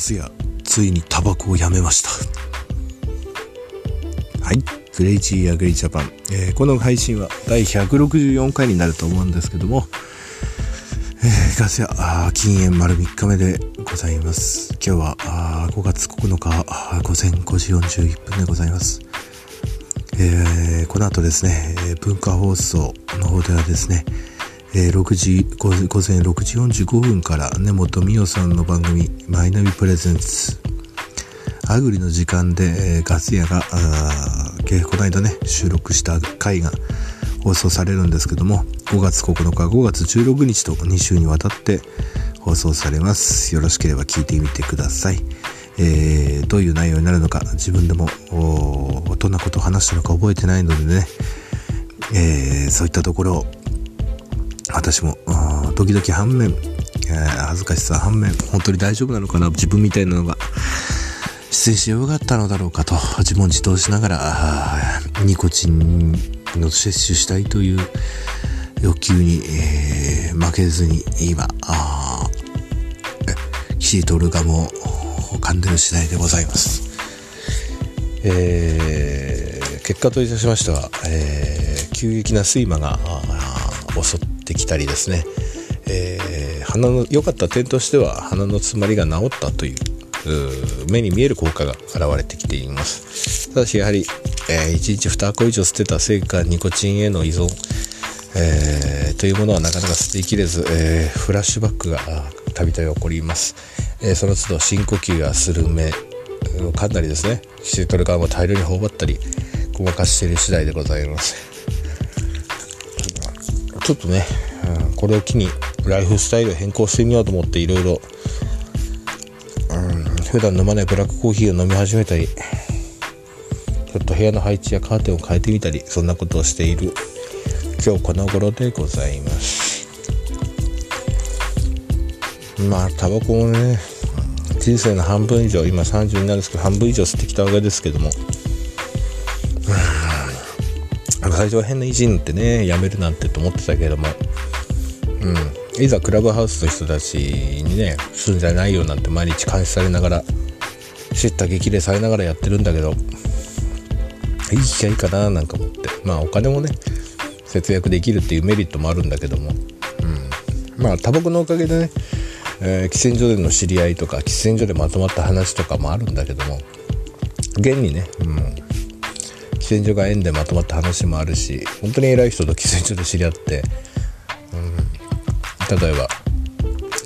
ガス屋ついにタバコをやめました。はい。クレイジーアグリジャパン、えー、この配信は第164回になると思うんですけども、えー、ガス屋禁煙丸3日目でございます。今日は5月9日午前5時41分でございます。えー、この後ですね、文化放送の方ではですね、えー、6時午前6時45分から根本美代さんの番組「マイナビプレゼンツ」アグリの時間で、えー、ガス屋がこの間ね収録した回が放送されるんですけども5月9日5月16日と2週にわたって放送されます。よろしければ聞いてみてください。えー、どういう内容になるのか自分でもどんなことを話したのか覚えてないのでね、えー、そういったところを私も時々反面、えー、恥ずかしさ反面本当に大丈夫なのかな自分みたいなのが出演してよかったのだろうかと自問自答しながらニコチンの摂取したいという欲求に、えー、負けずに今キシトルガムを噛んでる次第でございます。えー、結果といたしましては、えー、急激な睡魔が襲ってきたりですね、えー、鼻の良かった点としては鼻の詰まりが治ったという目に見える効果が現れてきています。ただしやはり、えー、1日2箱以上捨てたせいかニコチンへの依存、えー、というものはなかなか捨てきれず、えー、フラッシュバックがたびたび起こります、え、その都度深呼吸やスルメかなりですねシートル側も大量に頬張ったりごまかしている次第でございます。ちょっとね、うん、これを機にライフスタイルを変更してみようと思っていろいろ普段飲まないブラックコーヒーを飲み始めたりちょっと部屋の配置やカーテンを変えてみたりそんなことをしている今日この頃でございます。まあタバコもね人生の半分以上今30になるんですけど半分以上吸ってきたわけですけども最初は変な意地になってねやめるなんてと思ってたけども。うん。いざクラブハウスの人たちにね住んじゃないよなんて毎日監視されながら知った激励されながらやってるんだけどいい機会かななんか思って。まあお金もね節約できるっていうメリットもあるんだけども、うん、まあタバコのおかげでね、えー、喫煙所での知り合いとか喫煙所でまとまった話とかもあるんだけども。現にね、うん、喫煙所が縁でまとまった話もあるし本当に偉い人と喫煙所で知り合ってうん例えば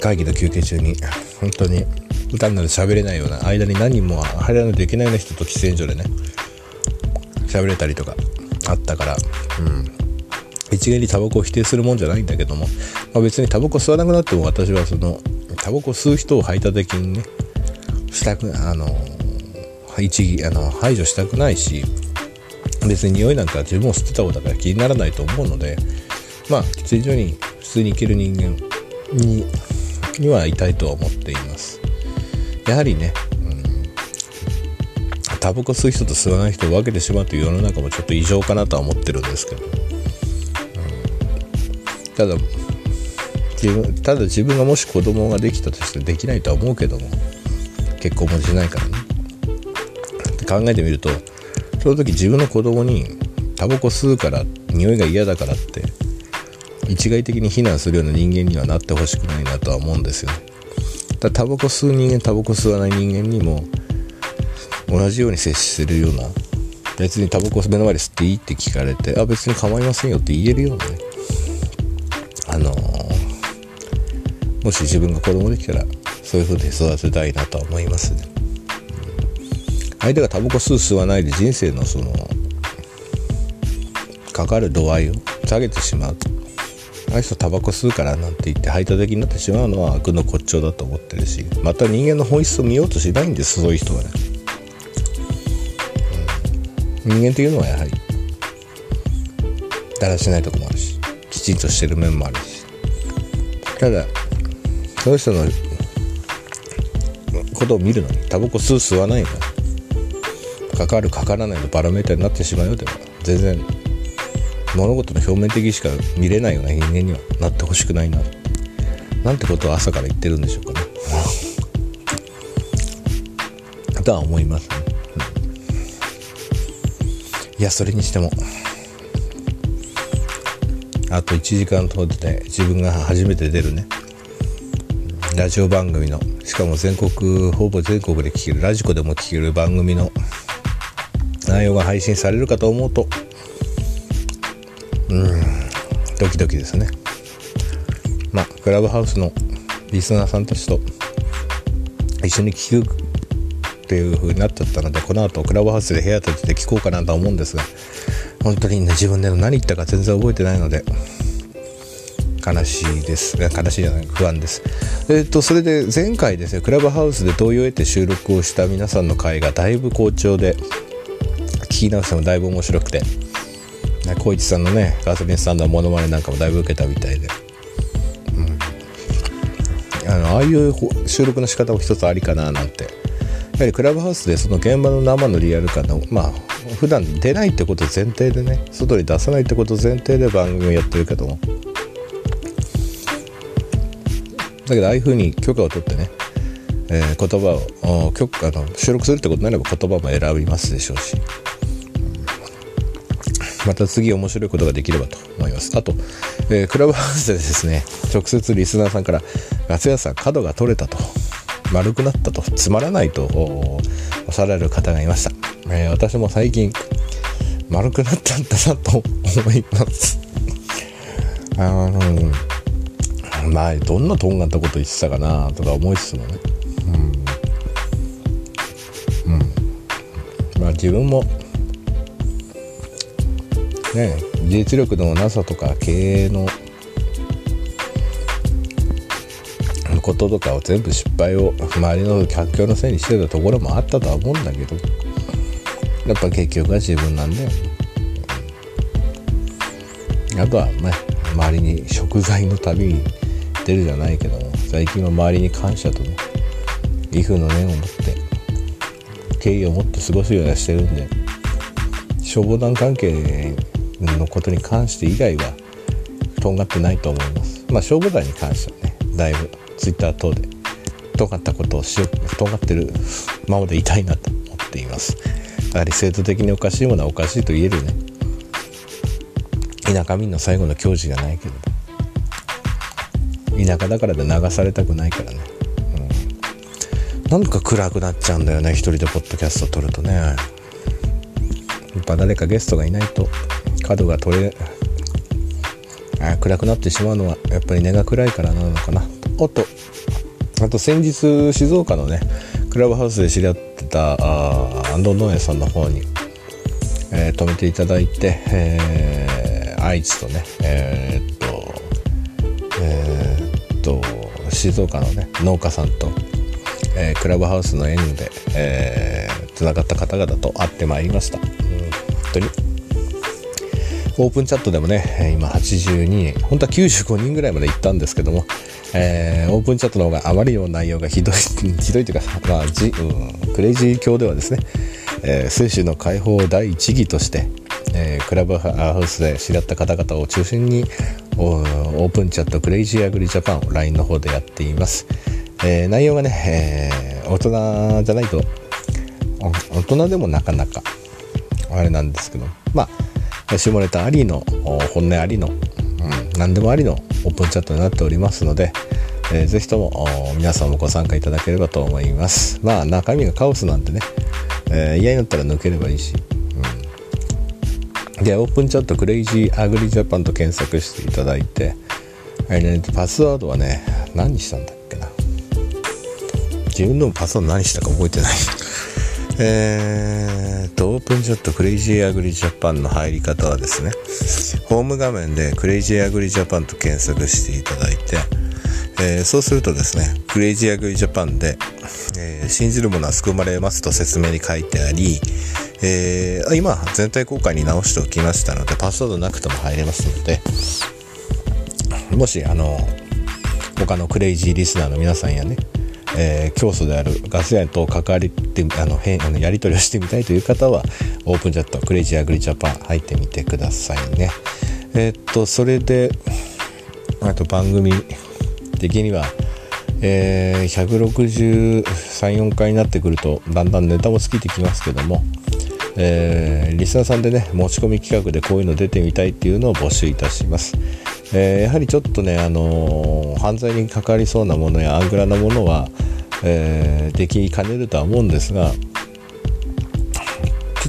会議の休憩中に本当に単なる喋れないような間に何人も入らないといけないような人と喫煙所でね喋れたりとかあったからうん。一元にタバコを否定するもんじゃないんだけども、まあ、別にタバコ吸わなくなっても私はそのタバコ吸う人を排他的にねしたくあの一あの排除したくないし別に匂いなんか自分も吸ってた方だから気にならないと思うのでまあ喫煙所に普通に生きる人間ににはいたいとは思っています。やはりね、うん、タバコ吸う人と吸わない人を分けてしまうという世の中もちょっと異常かなとは思ってるんですけど、うん、ただ自分ただ自分がもし子供ができたとしてできないとは思うけども結婚もしないからね。考えてみるとその時自分の子供にタバコ吸うから匂いが嫌だからって一概的に非難するような人間にはなってほしくないなとは思うんですよ。だタバコ吸う人間タバコ吸わない人間にも同じように接するような別にタバコ目の前で吸っていいって聞かれてあ別に構いませんよって言えるようなね。あのー、もし自分が子供できたらそういう風に育てたいなとは思いますね、相手がタバコ吸う吸わないで人生のそのかかる度合いを下げてしまうあの人タバコ吸うからなんて言って排他的になってしまうのは悪の骨頂だと思ってるしまた人間の本質を見ようとしないんですそういう人はね、うん、人間というのはやはりだらしないとこもあるしきちんとしてる面もあるし。ただその人のことを見るのにタバコ吸う吸わないのかかるかからないのバロメーターになってしまうよでは全然物事の表面的しか見れないような人間にはなってほしくないななんてことを朝から言ってるんでしょうかね。とは思います。ね、うん、いやそれにしても。あと1時間ほどで自分が初めて出るね。ラジオ番組のしかも全国ほぼ全国で聴けるラジコでも聴ける番組の内容が配信されるかと思うとうんドキドキですね。まあクラブハウスのリスナーさんたちと一緒に聴くっていう風になっちゃったのでこの後クラブハウスで部屋立てて聞こうかなとは思うんですが本当にね自分で何言ったか全然覚えてないので悲しいです。悲しいじゃない不安です。えっ、ー、とそれで前回ですねクラブハウスで同様を得て収録をした皆さんの回がだいぶ好調で聞き直してもだいぶ面白くて。光一さんのねガソリンスタンドのモノマネなんかもだいぶ受けたみたいで、うん、あのああいう収録の仕方も一つありかななんて。やはりクラブハウスでその現場の生のリアル感のまあ普段出ないってこと前提でね外に出さないってこと前提で番組をやってるけども。だけどああいうふうに許可を取ってね、えー、言葉を許可の収録するってことになれば言葉も選びますでしょうし。また次面白いことができればと思います。あと、えー、クラブハウスでですね直接リスナーさんから「夏屋さん角が取れた」と「丸くなった」と「つまらない」とおっしゃられる方がいました、えー、私も最近丸くなったんだなと思います。あのまあどんなとんがったこと言ってたかなとか思いつつもね。うん、うん、まあ自分もね実力のなさとか経営のこととかを全部失敗を周りの環境のせいにしてたところもあったとは思うんだけどやっぱ結局は自分なんだよ、あとはね周りに食材の旅に出るじゃないけども最近は周りに感謝とね義父の念を持って敬意を持って過ごすようにしてるんで消防団関係のことに関して以外はとんがってないと思います。まあ消防団に関してはねだいぶツイッター等でとんがったことをしようとんがってるままでいたいなと思っています。やはり制度的におかしいものはおかしいと言えるね。田舎民の最後の矜持じゃないけど。田舎だからで流されたくないからね、うん、なんか暗くなっちゃうんだよね一人でポッドキャスト撮るとね。やっぱ誰かゲストがいないと角が取れあ暗くなってしまうのはやっぱり根が暗いからなのかな。おっとあと先日静岡のねクラブハウスで知り合ってたあ安藤農園さんの方に、えー、止めていただいて、えー、愛知とねえー、っとえー、っと静岡のね農家さんと、えクラブハウスの縁で、えー、がった方々と会ってまいりました、うん、本当に。オープンチャットでもね今82人本当は95人ぐらいまで行ったんですけども、えー、オープンチャットの方があまりにも内容がひどい ひどいというか、まあじうん、クレイジー教ではですね、えー、精子の解放第一義として、えー、クラブハウスで知り合った方々を中心にオープンチャットクレイジーアグリジャパンを LINE の方でやっています、えー、内容がね、えー、大人じゃないと大人でもなかなかあれなんですけどまあ下ネタありの本音ありの、うん、何でもありのオープンチャットになっておりますので、えー、ぜひとも皆さんもご参加いただければと思います。まあ中身がカオスなんでね、えー、嫌になったら抜ければいいし、うん、でオープンチャットクレイジーアグリジャパンと検索していただいて、えー、パスワードはね何にしたんだっけな。自分のパスワード何したか覚えてない。えーと、オープンチャットクレイジーアグリジャパンの入り方はですね、ホーム画面でクレイジーアグリジャパンと検索していただいて、えー、そうするとですね、クレイジーアグリジャパンで、えー、信じるものは救われますと説明に書いてあり、えー、今、全体公開に直しておきましたので、パスワードなくても入れますので、もし、あの、他のクレイジーリスナーの皆さんやね、えー、教祖であるガスヤと関わりってあの変あのやり取りをしてみたいという方はオープンチャットクレイジーアグリジャパン入ってみてくださいね。えー、っとそれであと番組的には、えー、163、4回になってくるとだんだんネタも尽きてきますけども、えー、リスナーさんでね持ち込み企画でこういうの出てみたいっていうのを募集いたします、えー、やはりちょっとね、あのー、犯罪に関わりそうなものやアングラなものは、えできかねるとは思うんですがちょ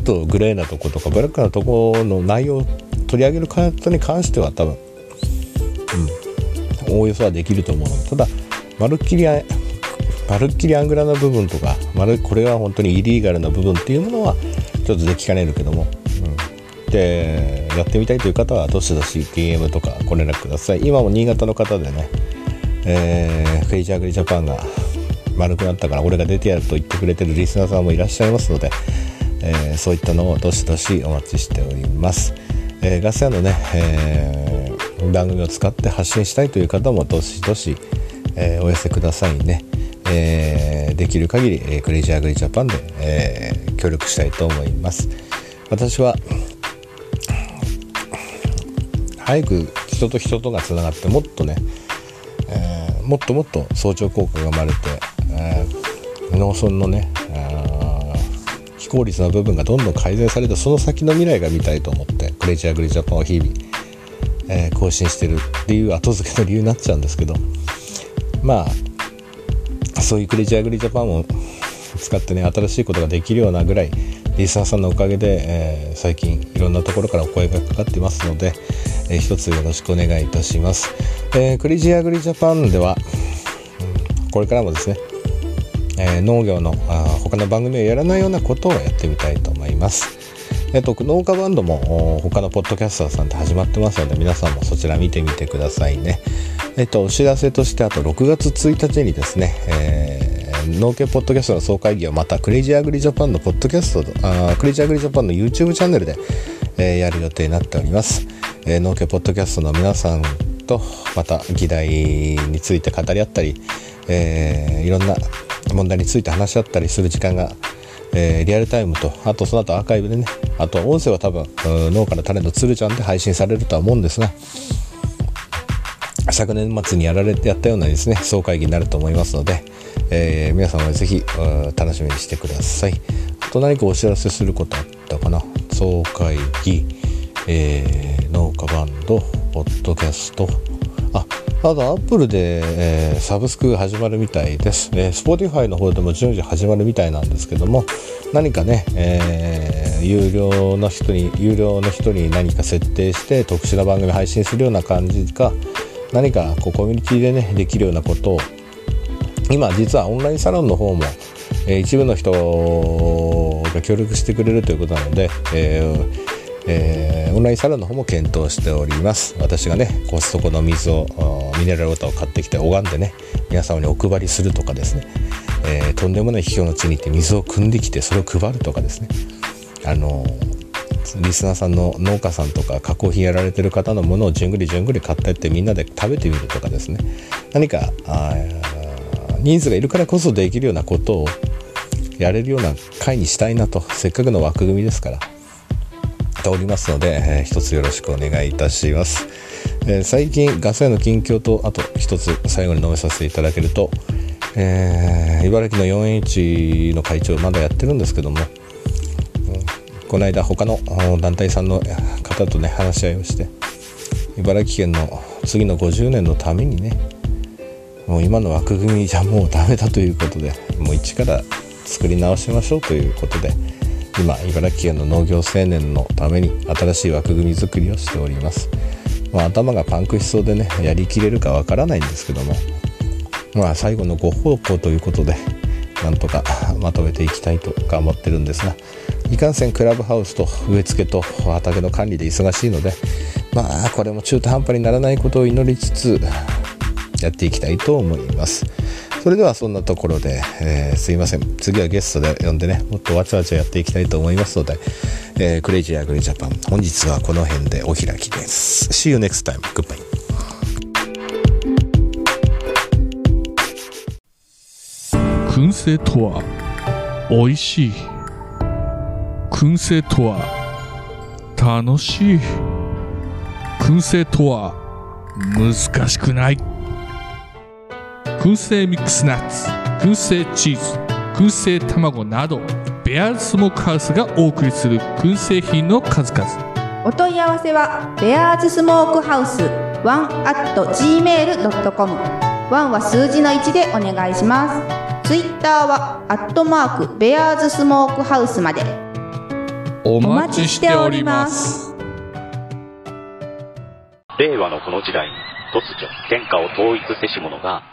っとグレーなとことかブラックなとこの内容を取り上げる方に関しては多分、うん、おおよそはできると思うの。でただまるっきりまるっきりアングラな部分とかまるこれは本当にイリーガルな部分っていうものはちょっとできかねるけども、うん、でやってみたいという方はどしどし DM とかご連絡ください。今も新潟の方でね、えー、フェイジャーグリジャパンが丸くなったから俺が出てやると言ってくれてるリスナーさんもいらっしゃいますので、えー、そういったのをどしどしお待ちしております、えー、ガス屋のね、えー、番組を使って発信したいという方もどしどし、えお寄せくださいね。えー、できる限り、えー、クレイジーアグリジャパンで、えー、協力したいと思います。私は早く人と人とがつながってもっとね、えー、もっともっと相乗効果が生まれて、農村のね非効率な部分がどんどん改善されてその先の未来が見たいと思ってクレイジーアグリジャパンを日々、えー、更新してるっていう後付けの理由になっちゃうんですけどまあそういうクレイジーアグリジャパンを使ってね新しいことができるようなぐらいリスナーさんのおかげで、えー、最近いろんなところからお声がかかってますので、えー、一つよろしくお願いいたします、えー、クレイジーアグリジャパンでは、これからもですね、え農業のあ他の番組をやらないようなことをやってみたいと思いますえっと、農家バンドも他のポッドキャスターさんって始まってますので皆さんもそちら見てみてくださいね。えっと、お知らせとしてあと6月1日にですね、えー、農家ポッドキャストの総会議をまたクレイジーアグリジャパンのポッドキャストあクレイジーアグリジャパンの YouTube チャンネルで、えー、やる予定になっております、えー、農家ポッドキャストの皆さんとまた議題について語り合ったり、えー、いろんな問題について話し合ったりする時間がえー、リアルタイムとあとその後アーカイブでねあと音声は多分農家のタレントつるちゃんで配信されるとは思うんですが昨年末にやられてやったようなですね総会議になると思いますので、えー、皆さんはぜひ楽しみにしてください。あと何かお知らせすることあったかな？総会議、えー、農家バンドポッドキャストああとアップルで、えー、サブスク始まるみたいです、えー、Spotify の方でも順次始まるみたいなんですけども何かね、えー、有料の人に有料の人に何か設定して特殊な番組配信するような感じか何かこうコミュニティでねできるようなことを今実はオンラインサロンの方も、えー、一部の人が協力してくれるということなので、えーえー、オンラインサロンの方も検討しております。私がねコストコの水をミネラルウォーターを買ってきて拝んでね皆様にお配りするとかですね、えー、とんでもない秘境の地に行って水を汲んできてそれを配るとかですね。あのリスナーさんの農家さんとか加工品やられてる方のものをじゅんぐりじゅんぐり買ってってみんなで食べてみるとかですね。何かニーズがいるからこそできるようなことをやれるような会にしたいなと。せっかくの枠組みですからておりますので、えー、一つよろしくお願いいたします、えー、最近ガス屋の近況とあと一つ最後に述べさせていただけると、えー、茨城の 4H の会長まだやってるんですけども、うん、この間他の団体さんの方とね話し合いをして茨城県の次の50年のためにねもう今の枠組みじゃもうダメだということでもう一から作り直しましょうということで今茨城県の農業青年のために新しい枠組み作りをしております、まあ、頭がパンクしそうでねやりきれるかわからないんですけどもまあ最後のご方向ということでなんとかまとめていきたいと頑張ってるんですがいかんせんクラブハウスと植え付けと畑の管理で忙しいのでまあこれも中途半端にならないことを祈りつつやっていきたいと思います。それではそんなところで、えー、すいません。次はゲストで呼んでねもっとわちゃわちゃやっていきたいと思いますので、えー、クレイジーアグリジャパン本日はこの辺でお開きです。See you next time. Goodbye. 燻製とは美味しい。燻製とは楽しい。燻製とは難しくない。燻製ミックスナッツ燻製チーズ燻製卵などベアーズスモークハウスがお送りする燻製品の数々。お問い合わせはベアーズスモークハウスワンアット gmail.com ワンは数字の1でお願いします。ツイッターはアットマークベアーズスモークハウスまで。おお待ちしております。令和のこの時代に突如天下を統一せし者が